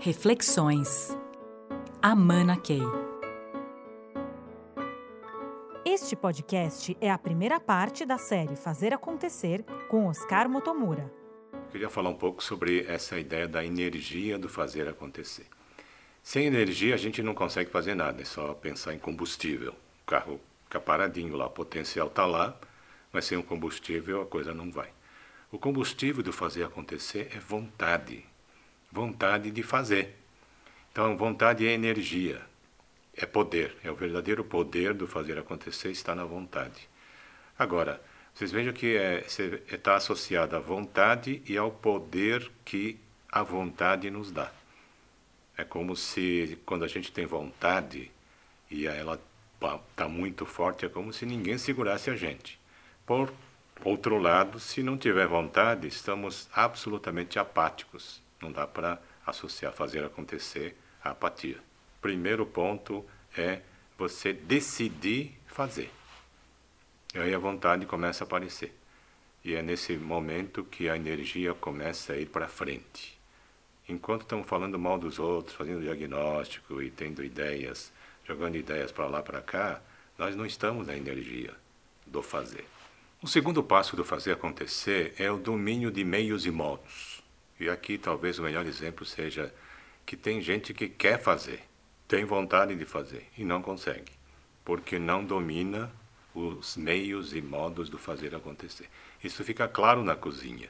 Reflexões. Amana Key. Este podcast é a primeira parte da série Fazer Acontecer com Oscar Motomura. Eu queria falar um pouco sobre essa ideia da energia do fazer acontecer. Sem energia a gente não consegue fazer nada, é só pensar em combustível. O carro fica paradinho lá, o potencial está lá, mas sem o combustível a coisa não vai. O combustível do fazer acontecer é vontade, vontade de fazer. Então, vontade é energia, é poder, é o verdadeiro poder do fazer acontecer está na vontade. Agora, vocês vejam que está é, é tá associado à vontade e ao poder que a vontade nos dá. É como se quando a gente tem vontade e ela está muito forte, é como se ninguém segurasse a gente. Por outro lado, se não tiver vontade, estamos absolutamente apáticos. Não dá para associar fazer acontecer a apatia. Primeiro ponto é você decidir fazer. E aí a vontade começa a aparecer. E é nesse momento que a energia começa a ir para frente. Enquanto estamos falando mal dos outros, fazendo diagnóstico e tendo ideias, jogando ideias para lá para cá, nós não estamos na energia do fazer. O segundo passo do fazer acontecer é o domínio de meios e modos. E aqui talvez o melhor exemplo seja que tem gente que quer fazer, tem vontade de fazer e não consegue, porque não domina os meios e modos do fazer acontecer. Isso fica claro na cozinha.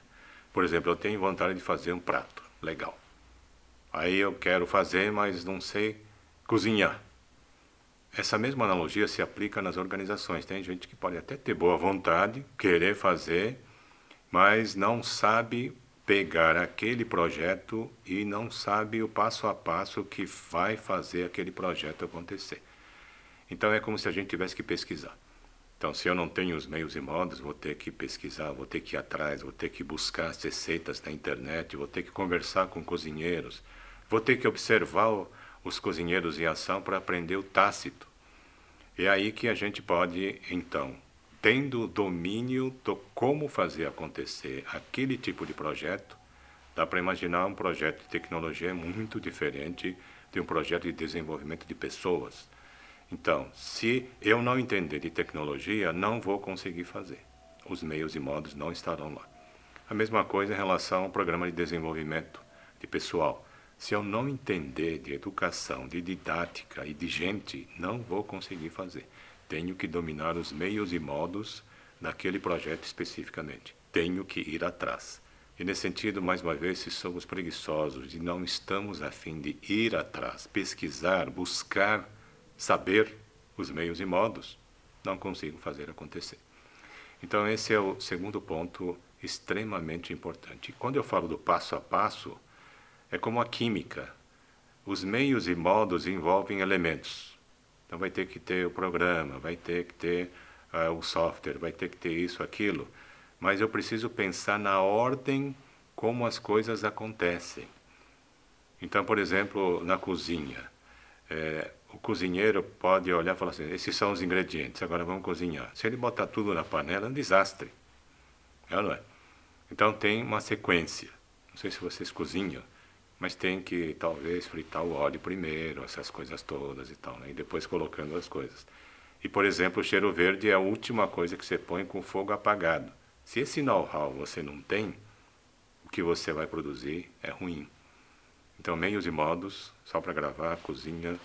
Por exemplo, eu tenho vontade de fazer um prato, legal. Aí eu quero fazer, mas não sei cozinhar. Essa mesma analogia se aplica nas organizações. Tem gente que pode até ter boa vontade, querer fazer, mas não sabe pegar aquele projeto e não sabe o passo a passo que vai fazer aquele projeto acontecer. Então é como se a gente tivesse que pesquisar. Então, se eu não tenho os meios e modos, vou ter que pesquisar, vou ter que ir atrás, vou ter que buscar as receitas na internet, vou ter que conversar com cozinheiros, vou ter que observar os cozinheiros em ação para aprender o tácito. É aí que a gente pode, então, tendo domínio do como fazer acontecer aquele tipo de projeto, dá para imaginar um projeto de tecnologia muito diferente de um projeto de desenvolvimento de pessoas. Então, se eu não entender de tecnologia, não vou conseguir fazer. Os meios e modos não estarão lá. A mesma coisa em relação ao programa de desenvolvimento de pessoal. Se eu não entender de educação, de didática e de gente, não vou conseguir fazer. Tenho que dominar os meios e modos daquele projeto especificamente. Tenho que ir atrás. E nesse sentido, mais uma vez, se somos preguiçosos e não estamos a fim de ir atrás, pesquisar, buscar, saber os meios e modos, não consigo fazer acontecer. Então, esse é o segundo ponto extremamente importante. Quando eu falo do passo a passo, é como a química. Os meios e modos envolvem elementos. Então vai ter que ter o programa, vai ter que ter uh, o software, vai ter que ter isso, aquilo. Mas eu preciso pensar na ordem como as coisas acontecem. Então, por exemplo, na cozinha, é, o cozinheiro pode olhar e falar assim: esses são os ingredientes, agora vamos cozinhar. Se ele botar tudo na panela, é um desastre. É ou não é? Então tem uma sequência. Não sei se vocês cozinham mas tem que talvez fritar o óleo primeiro, essas coisas todas e tal, né? e depois colocando as coisas. E, por exemplo, o cheiro verde é a última coisa que você põe com fogo apagado. Se esse know-how você não tem, o que você vai produzir é ruim. Então, meios e modos, só para gravar, a cozinha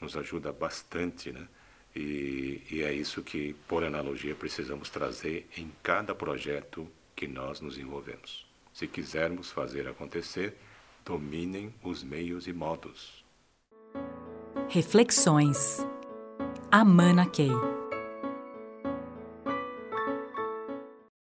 nos ajuda bastante, né? E, e é isso que, por analogia, precisamos trazer em cada projeto que nós nos envolvemos. Se quisermos fazer acontecer, dominem os meios e modos. Reflexões. Amana Key.